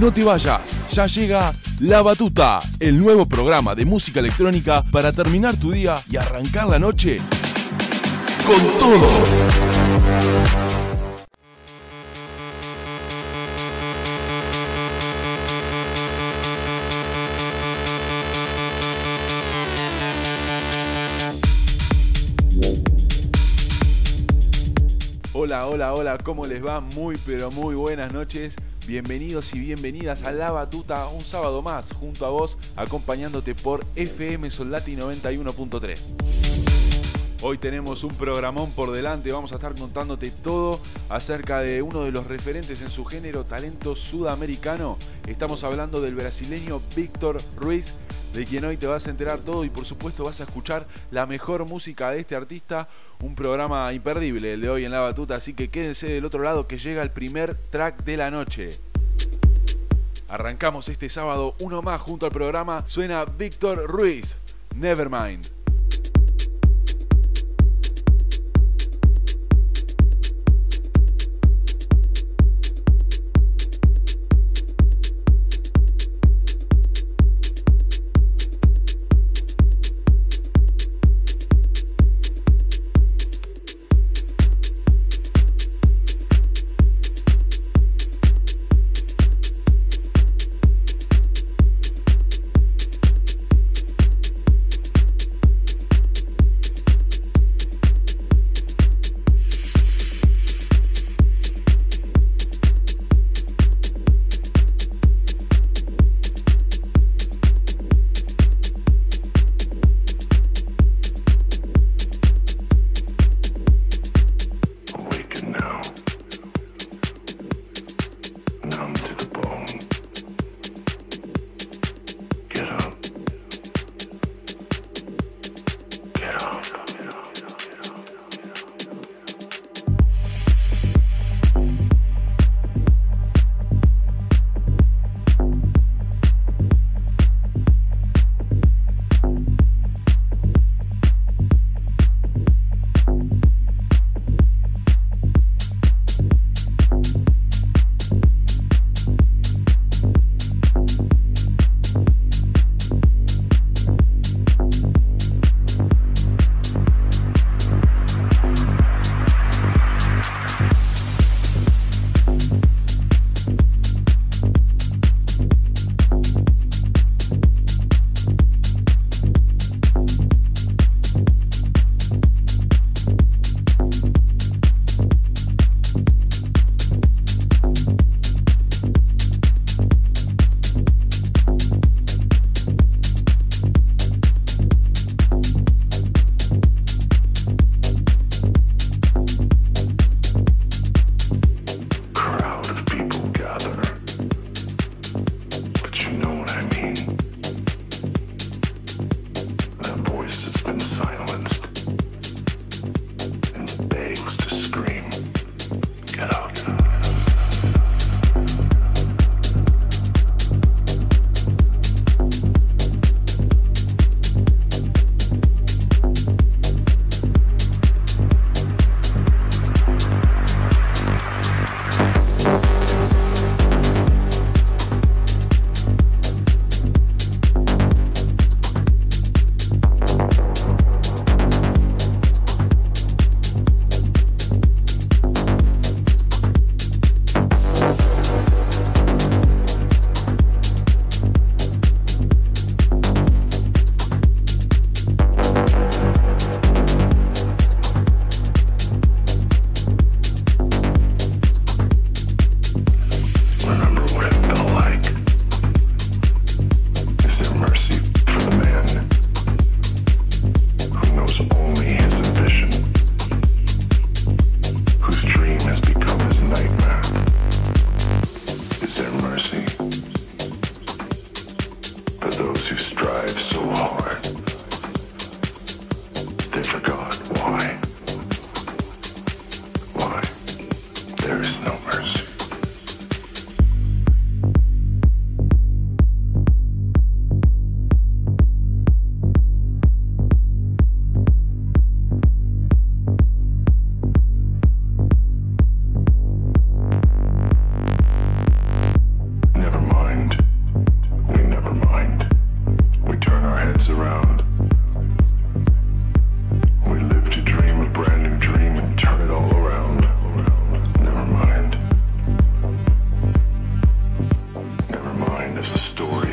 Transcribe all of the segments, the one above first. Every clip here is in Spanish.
No te vayas, ya llega La Batuta, el nuevo programa de música electrónica para terminar tu día y arrancar la noche con todo. Hola, hola, hola, ¿cómo les va? Muy, pero muy buenas noches. Bienvenidos y bienvenidas a La Batuta, un sábado más, junto a vos, acompañándote por FM Soldati 91.3. Hoy tenemos un programón por delante, vamos a estar contándote todo acerca de uno de los referentes en su género, talento sudamericano. Estamos hablando del brasileño Víctor Ruiz, de quien hoy te vas a enterar todo y por supuesto vas a escuchar la mejor música de este artista. Un programa imperdible el de hoy en La Batuta, así que quédense del otro lado que llega el primer track de la noche. Arrancamos este sábado uno más junto al programa. Suena Víctor Ruiz, Nevermind. there's a story.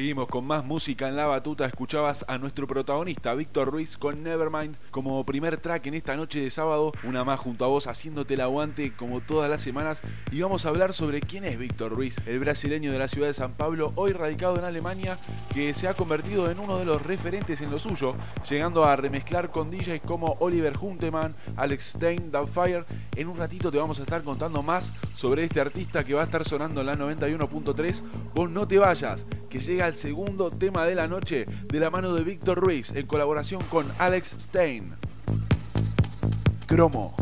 Seguimos con más música en la batuta. Escuchabas a nuestro protagonista, Víctor Ruiz, con Nevermind como primer track en esta noche de sábado. Una más junto a vos, haciéndote el aguante como todas las semanas. Y vamos a hablar sobre quién es Víctor Ruiz, el brasileño de la ciudad de San Pablo, hoy radicado en Alemania, que se ha convertido en uno de los referentes en lo suyo, llegando a remezclar con DJs como Oliver Hunteman, Alex Stein, Doubtfire. En un ratito te vamos a estar contando más sobre este artista que va a estar sonando en la 91.3. Vos no te vayas que llega el segundo tema de la noche de la mano de Víctor Ruiz en colaboración con Alex Stein. Cromo.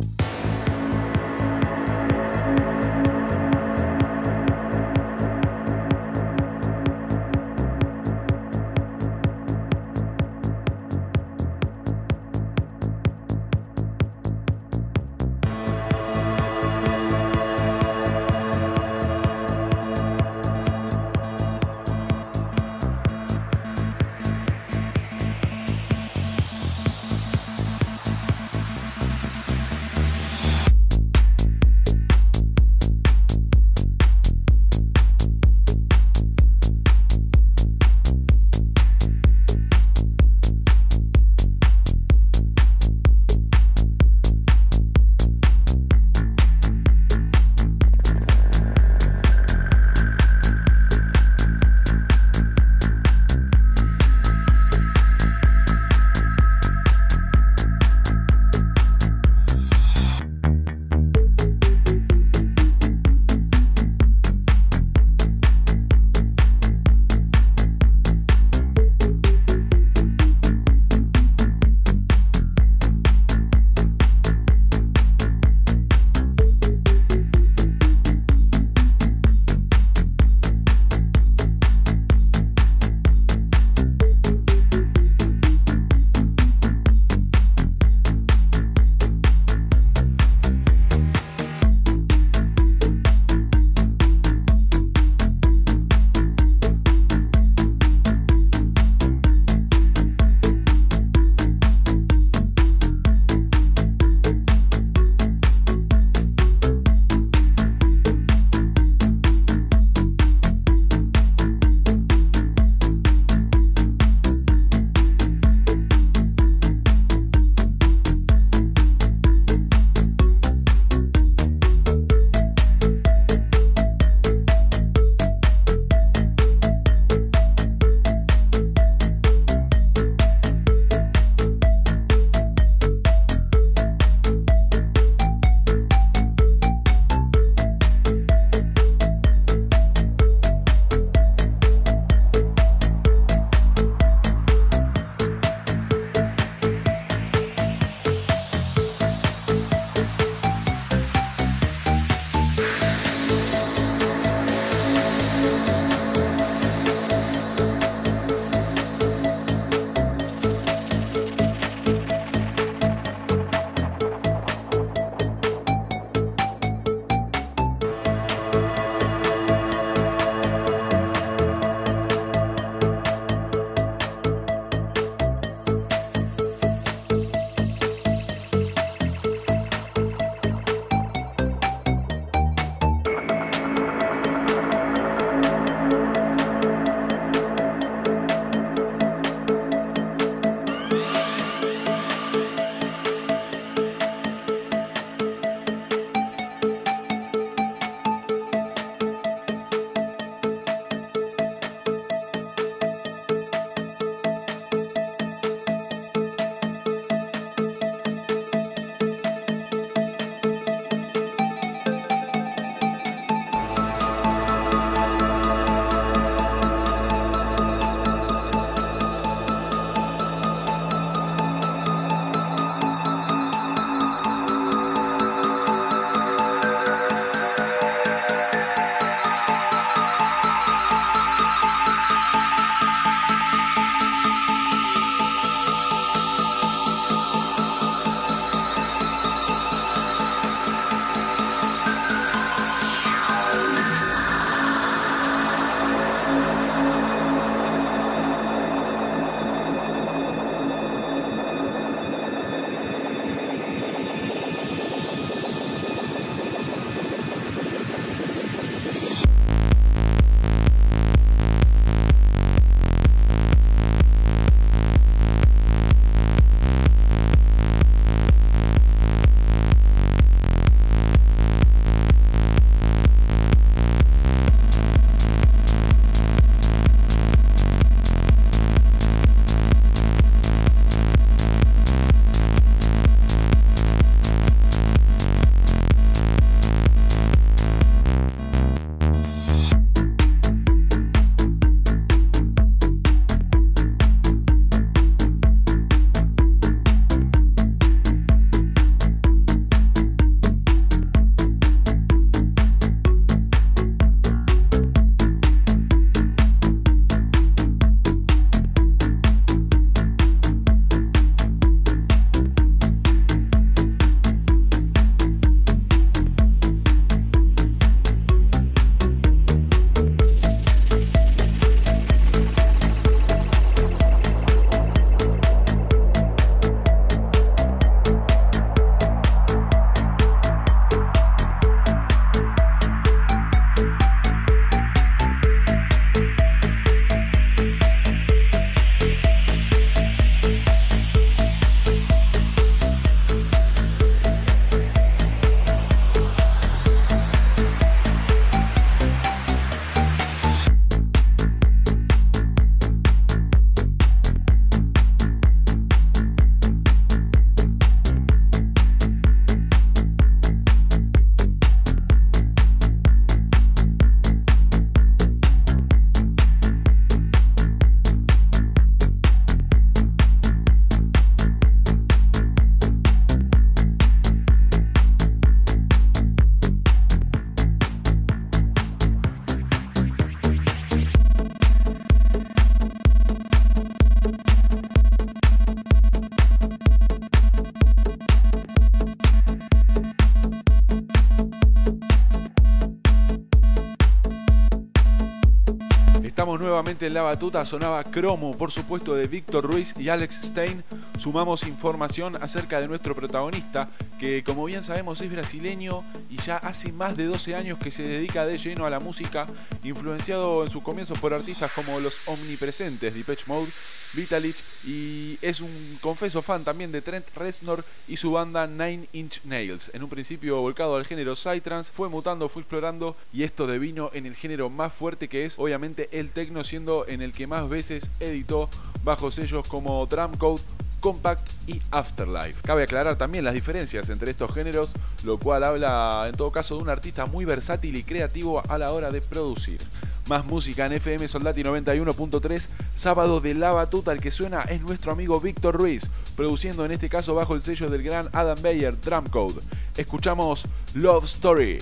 En la batuta, sonaba Cromo, por supuesto, de Víctor Ruiz y Alex Stein. Sumamos información acerca de nuestro protagonista, que como bien sabemos es brasileño y ya hace más de 12 años que se dedica de lleno a la música, influenciado en sus comienzos por artistas como los omnipresentes Depeche Mode, Vitalich y es un confeso fan también de Trent Reznor y su banda Nine Inch Nails. En un principio volcado al género Psytrance, fue mutando, fue explorando y esto devino en el género más fuerte que es obviamente el techno siendo en el que más veces editó bajo sellos como Drumcode, Compact y Afterlife. Cabe aclarar también las diferencias entre estos géneros, lo cual habla en todo caso de un artista muy versátil y creativo a la hora de producir. Más música en FM Soldati 91.3, sábado de la batuta, el que suena es nuestro amigo Víctor Ruiz, produciendo en este caso bajo el sello del gran Adam Bayer Drumcode. Escuchamos Love Story.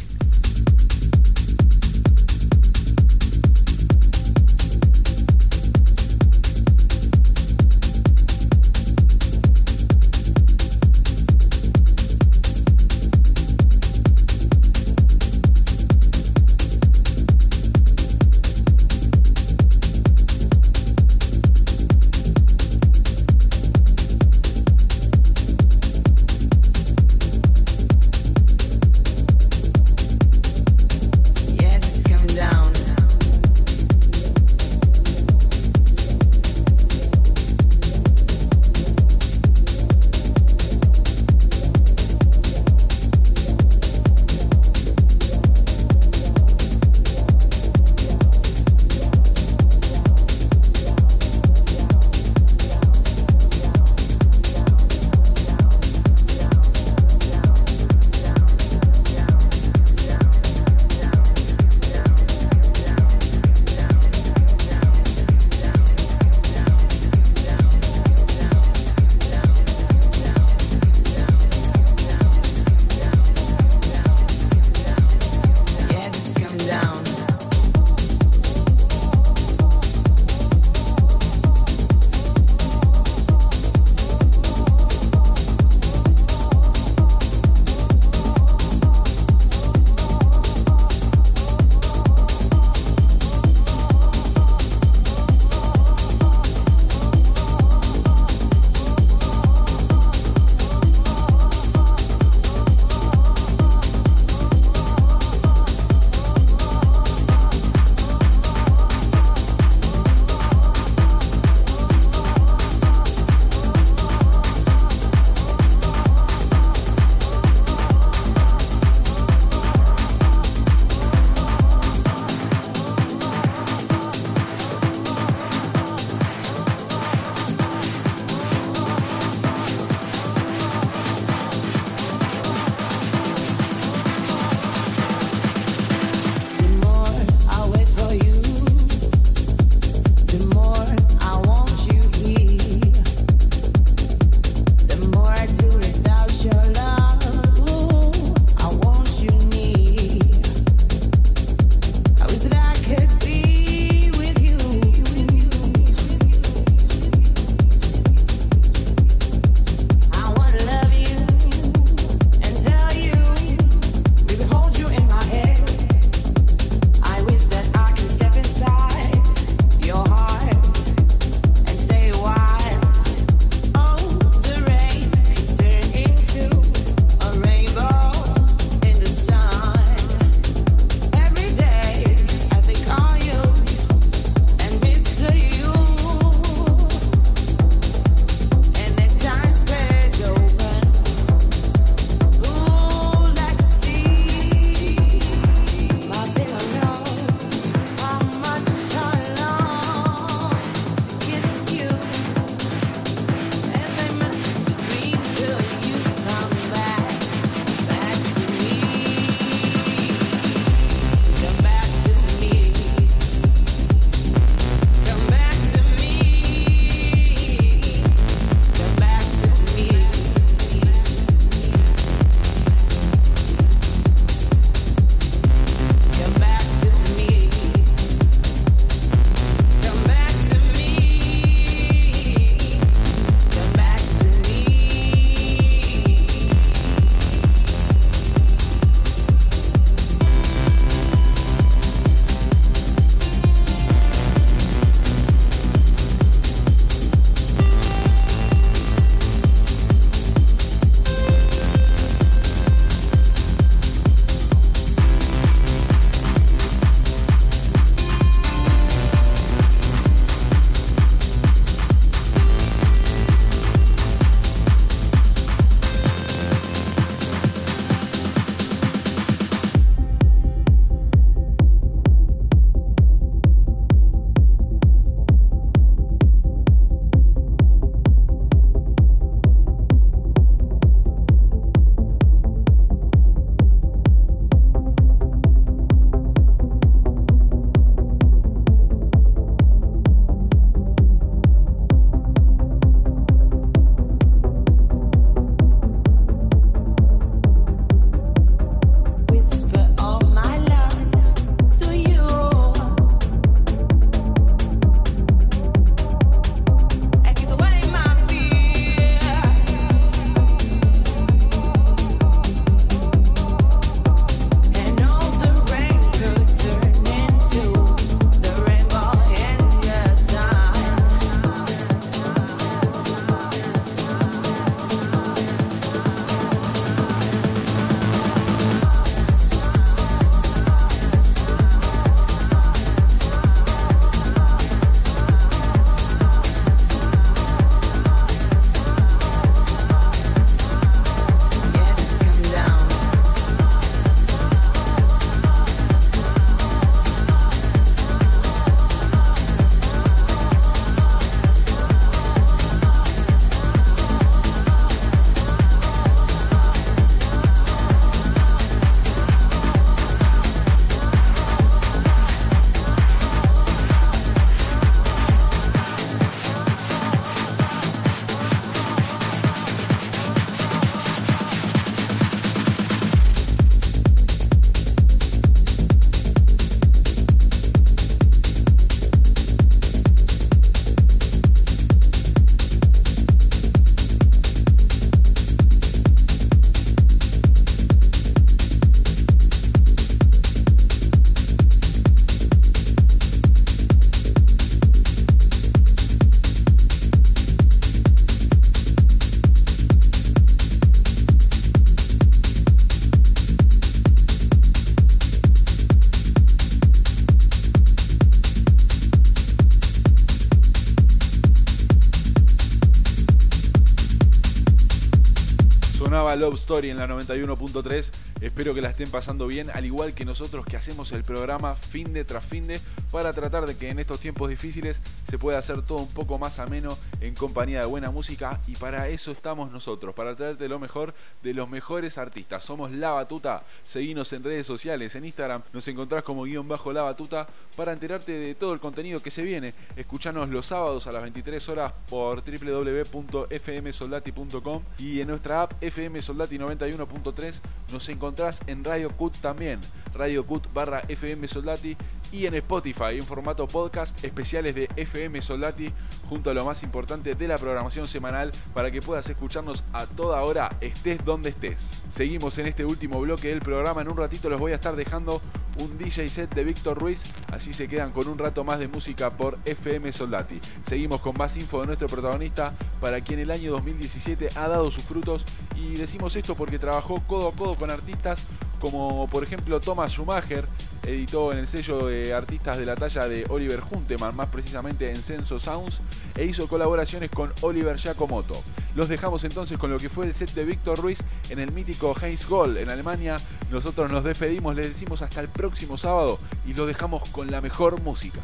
Love Story en la 91.3. Espero que la estén pasando bien, al igual que nosotros que hacemos el programa fin de tras fin de para tratar de que en estos tiempos difíciles se pueda hacer todo un poco más ameno en compañía de buena música y para eso estamos nosotros, para traerte lo mejor de los mejores artistas. Somos La Batuta, seguinos en redes sociales, en Instagram nos encontrás como guion bajo La Batuta para enterarte de todo el contenido que se viene. Escuchanos los sábados a las 23 horas por www.fmsoldati.com y en nuestra app FM Soldati 91.3 nos encontrás en Radio Cut también, Radio Cut barra FM Soldati y en Spotify en formato podcast especiales de FM Soldati junto a lo más importante de la programación semanal para que puedas escucharnos a toda hora estés donde estés. Seguimos en este último bloque del programa, en un ratito los voy a estar dejando un DJ set de Víctor Ruiz, así se quedan con un rato más de música por FM Soldati. Seguimos con más info de nuestro protagonista para quien el año 2017 ha dado sus frutos y decimos esto porque trabajó codo a codo con artistas como por ejemplo Thomas Schumacher, editó en el sello de artistas de la talla de Oliver Hunteman, más precisamente en Censo Sounds, e hizo colaboraciones con Oliver Giacomoto. Los dejamos entonces con lo que fue el set de Víctor Ruiz en el mítico Heinz Gold en Alemania. Nosotros nos despedimos, les decimos hasta el próximo sábado y los dejamos con la mejor música.